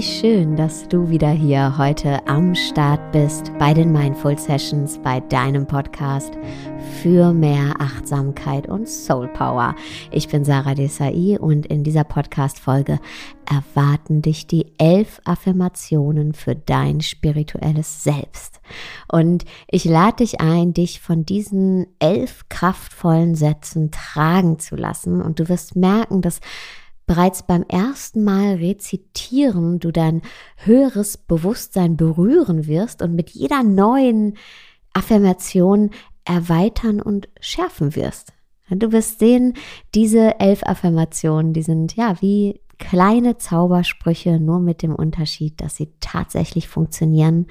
schön, dass du wieder hier heute am Start bist bei den Mindful Sessions, bei deinem Podcast für mehr Achtsamkeit und Soul Power. Ich bin Sarah Desai und in dieser Podcast-Folge erwarten dich die elf Affirmationen für dein spirituelles Selbst. Und ich lade dich ein, dich von diesen elf kraftvollen Sätzen tragen zu lassen und du wirst merken, dass bereits beim ersten Mal rezitieren du dein höheres Bewusstsein berühren wirst und mit jeder neuen Affirmation erweitern und schärfen wirst. Du wirst sehen, diese elf Affirmationen, die sind ja wie kleine Zaubersprüche, nur mit dem Unterschied, dass sie tatsächlich funktionieren,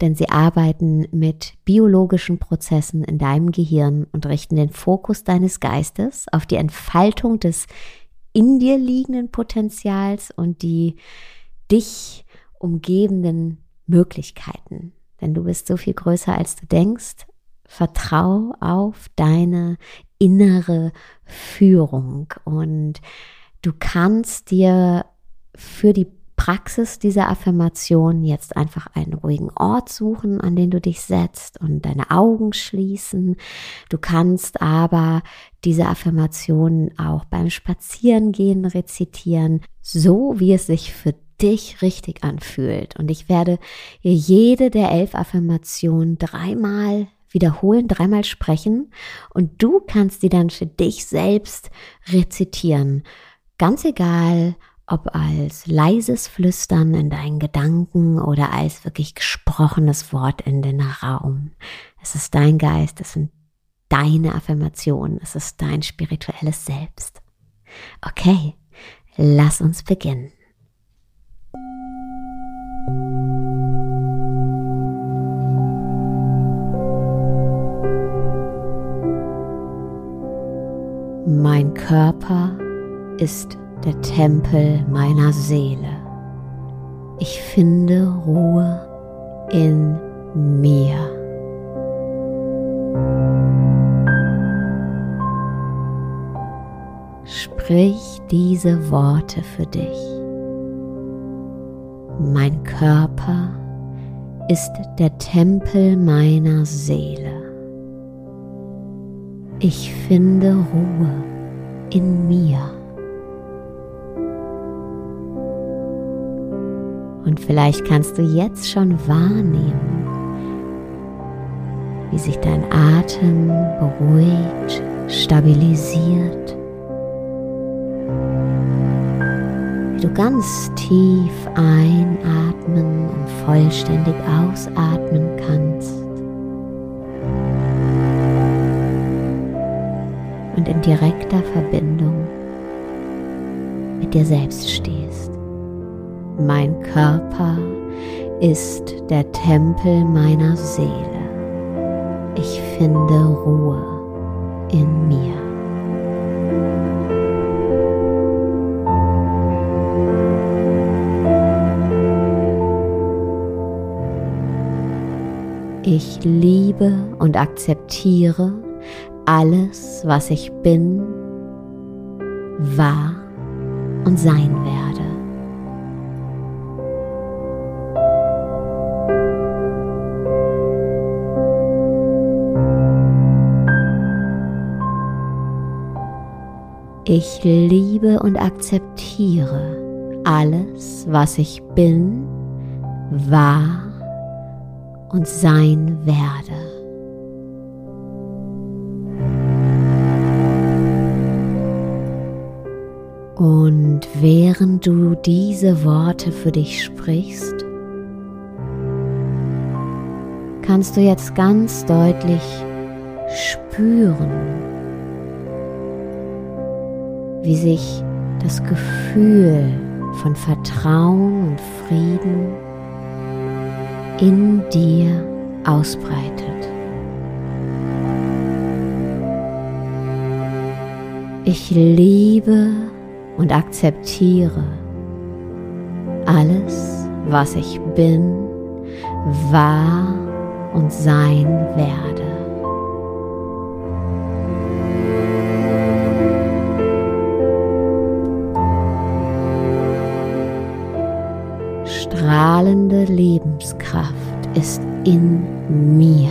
denn sie arbeiten mit biologischen Prozessen in deinem Gehirn und richten den Fokus deines Geistes auf die Entfaltung des in dir liegenden Potenzials und die dich umgebenden Möglichkeiten. Denn du bist so viel größer, als du denkst. Vertrau auf deine innere Führung und du kannst dir für die Praxis dieser Affirmation jetzt einfach einen ruhigen Ort suchen, an den du dich setzt und deine Augen schließen. Du kannst aber diese Affirmation auch beim Spazierengehen rezitieren, so wie es sich für dich richtig anfühlt. Und ich werde jede der elf Affirmationen dreimal wiederholen, dreimal sprechen und du kannst die dann für dich selbst rezitieren. Ganz egal, ob als leises Flüstern in deinen Gedanken oder als wirklich gesprochenes Wort in den Raum. Es ist dein Geist, es sind deine Affirmationen, es ist dein spirituelles Selbst. Okay, lass uns beginnen. Mein Körper ist der Tempel meiner Seele. Ich finde Ruhe in mir. Sprich diese Worte für dich. Mein Körper ist der Tempel meiner Seele. Ich finde Ruhe in mir. Und vielleicht kannst du jetzt schon wahrnehmen, wie sich dein Atem beruhigt, stabilisiert, wie du ganz tief einatmen und vollständig ausatmen kannst. Und in direkter Verbindung mit dir selbst stehst. Mein Körper ist der Tempel meiner Seele. Ich finde Ruhe in mir. Ich liebe und akzeptiere alles, was ich bin, war und sein werde. Ich liebe und akzeptiere alles, was ich bin, war und sein werde. Und während du diese Worte für dich sprichst, kannst du jetzt ganz deutlich spüren, wie sich das Gefühl von Vertrauen und Frieden in dir ausbreitet. Ich liebe und akzeptiere alles, was ich bin, war und sein werde. Strahlende Lebenskraft ist in mir.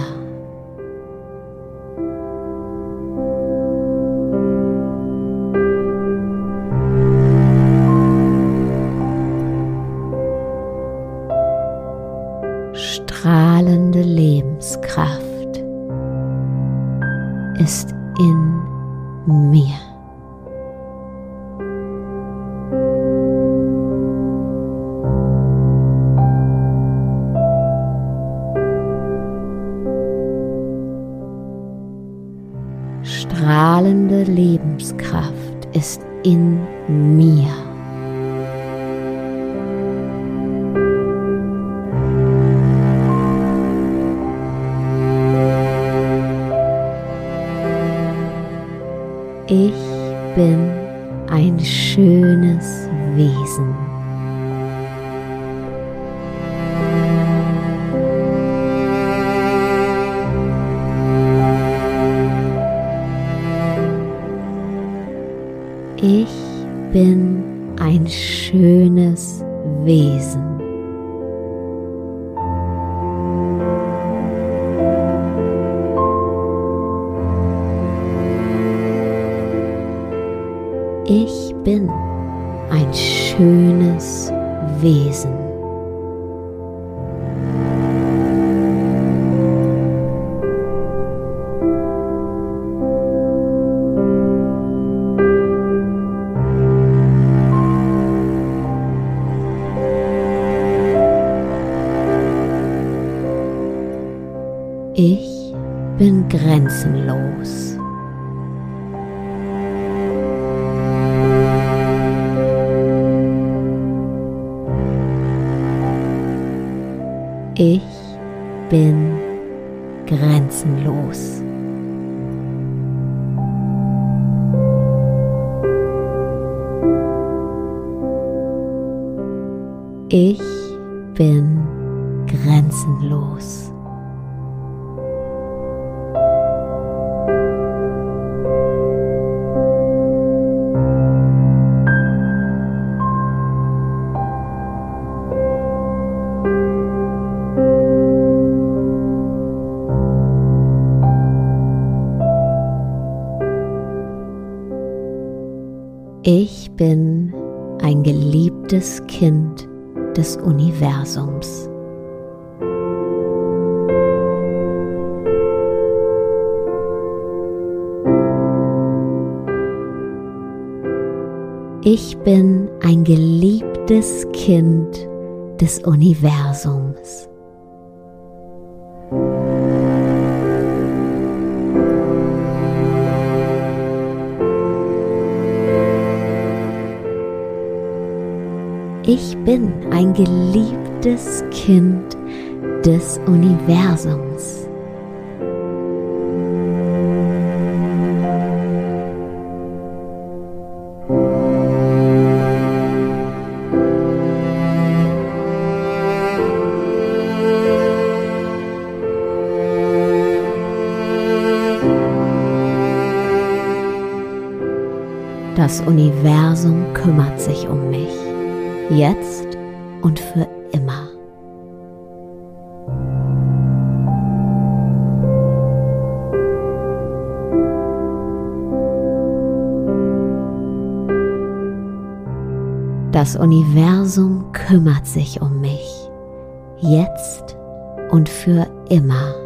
Strahlende Lebenskraft ist in mir. Schönes Wesen. Ich bin ein schönes Wesen. Bin grenzenlos. Ich bin grenzenlos. Ich bin grenzenlos. Ich bin ein geliebtes Kind des Universums. Ich bin ein geliebtes Kind des Universums. Ich bin ein geliebtes Kind des Universums. Das Universum kümmert sich um mich jetzt und für immer. Das Universum kümmert sich um mich, jetzt und für immer.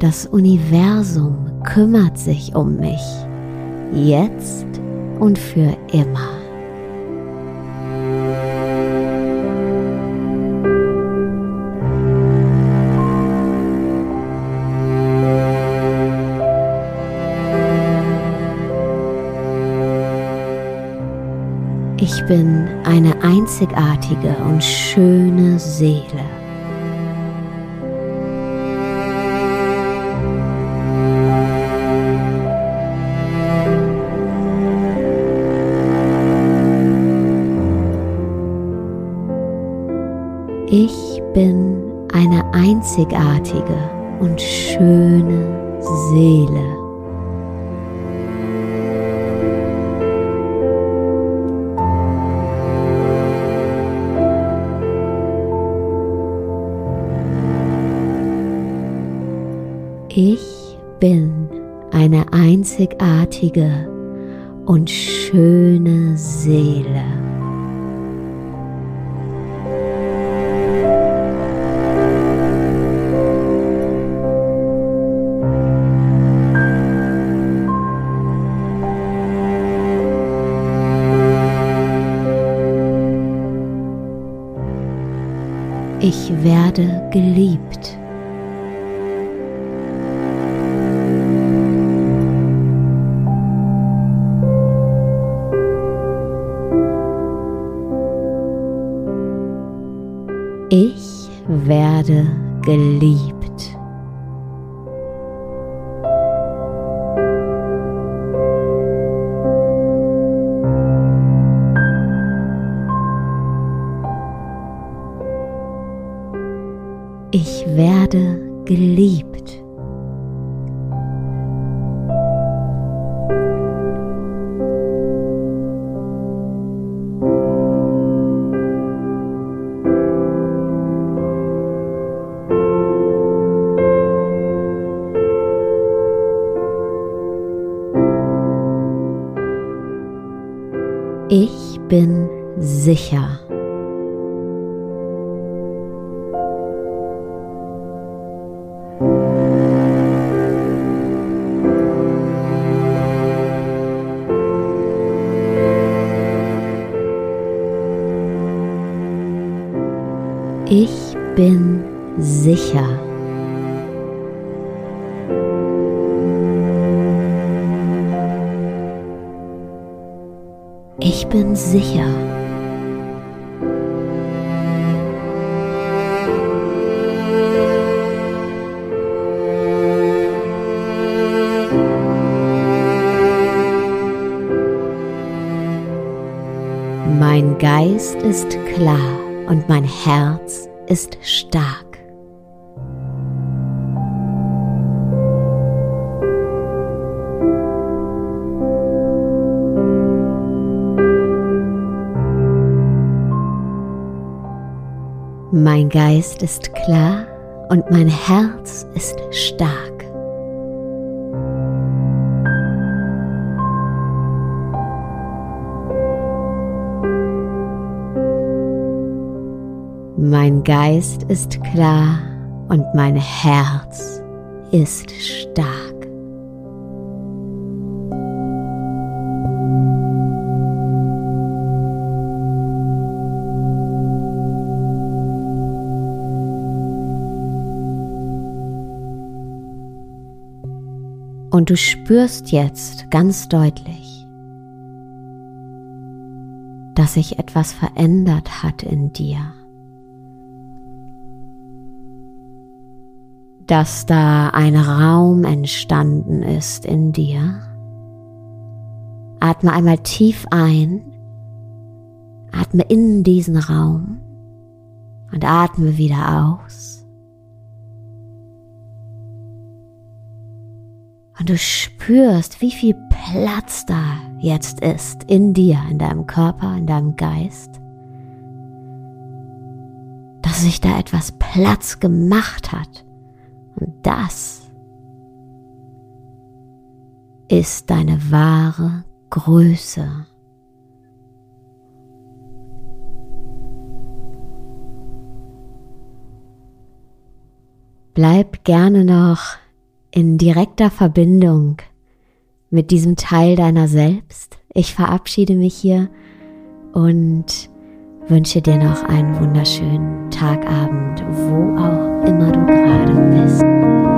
Das Universum kümmert sich um mich, jetzt und für immer. Ich bin eine einzigartige und schöne Seele. Ich bin eine einzigartige und schöne Seele. Ich bin eine einzigartige und schöne Seele. Ich werde geliebt. Ich werde geliebt. Werde geliebt. Ich bin sicher. Bin sicher. Ich bin sicher. Mein Geist ist klar und mein Herz ist stark. Mein Geist ist klar und mein Herz ist stark. Mein Geist ist klar und mein Herz ist stark. Und du spürst jetzt ganz deutlich, dass sich etwas verändert hat in dir. Dass da ein Raum entstanden ist in dir. Atme einmal tief ein, atme in diesen Raum und atme wieder aus. Und du spürst, wie viel Platz da jetzt ist in dir, in deinem Körper, in deinem Geist. Dass sich da etwas Platz gemacht hat. Und das ist deine wahre Größe. Bleib gerne noch in direkter Verbindung mit diesem Teil deiner selbst. Ich verabschiede mich hier und wünsche dir noch einen wunderschönen Tagabend, wo auch immer du gerade bist.